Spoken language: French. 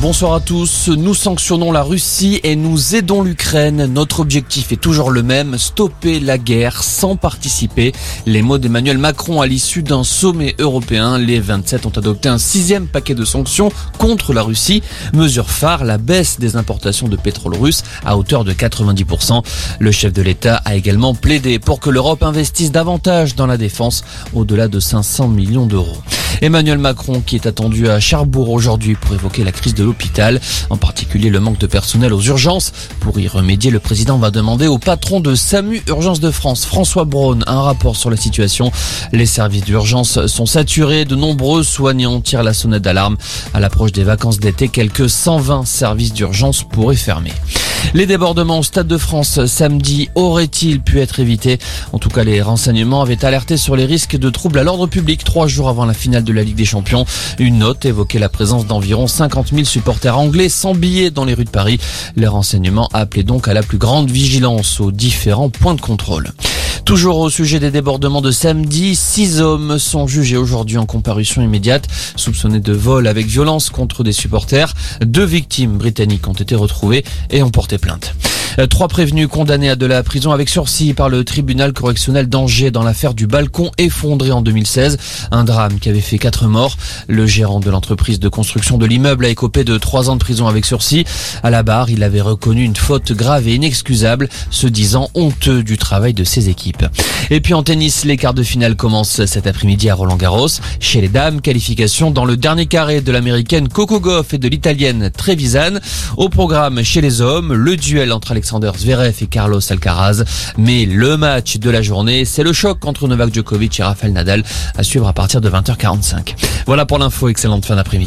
Bonsoir à tous. Nous sanctionnons la Russie et nous aidons l'Ukraine. Notre objectif est toujours le même, stopper la guerre sans participer. Les mots d'Emmanuel Macron à l'issue d'un sommet européen. Les 27 ont adopté un sixième paquet de sanctions contre la Russie. Mesure phare, la baisse des importations de pétrole russe à hauteur de 90%. Le chef de l'État a également plaidé pour que l'Europe investisse davantage dans la défense, au-delà de 500 millions d'euros. Emmanuel Macron qui est attendu à Cherbourg aujourd'hui pour évoquer la crise de l'hôpital, en particulier le manque de personnel aux urgences. Pour y remédier, le président va demander au patron de SAMU Urgence de France, François Braun, un rapport sur la situation. Les services d'urgence sont saturés, de nombreux soignants tirent la sonnette d'alarme. À l'approche des vacances d'été, quelques 120 services d'urgence pourraient fermer. Les débordements au Stade de France samedi auraient-ils pu être évités En tout cas, les renseignements avaient alerté sur les risques de troubles à l'ordre public trois jours avant la finale de la Ligue des Champions. Une note évoquait la présence d'environ 50 000 supporters anglais sans billets dans les rues de Paris. Les renseignements appelaient donc à la plus grande vigilance aux différents points de contrôle. Toujours au sujet des débordements de samedi, six hommes sont jugés aujourd'hui en comparution immédiate, soupçonnés de vol avec violence contre des supporters. Deux victimes britanniques ont été retrouvées et ont porté plainte. Euh, trois prévenus condamnés à de la prison avec sursis par le tribunal correctionnel d'Angers dans l'affaire du balcon effondré en 2016. Un drame qui avait fait quatre morts. Le gérant de l'entreprise de construction de l'immeuble a écopé de trois ans de prison avec sursis. À la barre, il avait reconnu une faute grave et inexcusable, se disant honteux du travail de ses équipes. Et puis en tennis, les quarts de finale commencent cet après-midi à Roland Garros. Chez les dames, qualification dans le dernier carré de l'américaine Coco Goff et de l'italienne Trevisan. Au programme chez les hommes, le duel entre Alexander Zverev et Carlos Alcaraz. Mais le match de la journée, c'est le choc entre Novak Djokovic et Rafael Nadal à suivre à partir de 20h45. Voilà pour l'info, excellente fin d'après-midi.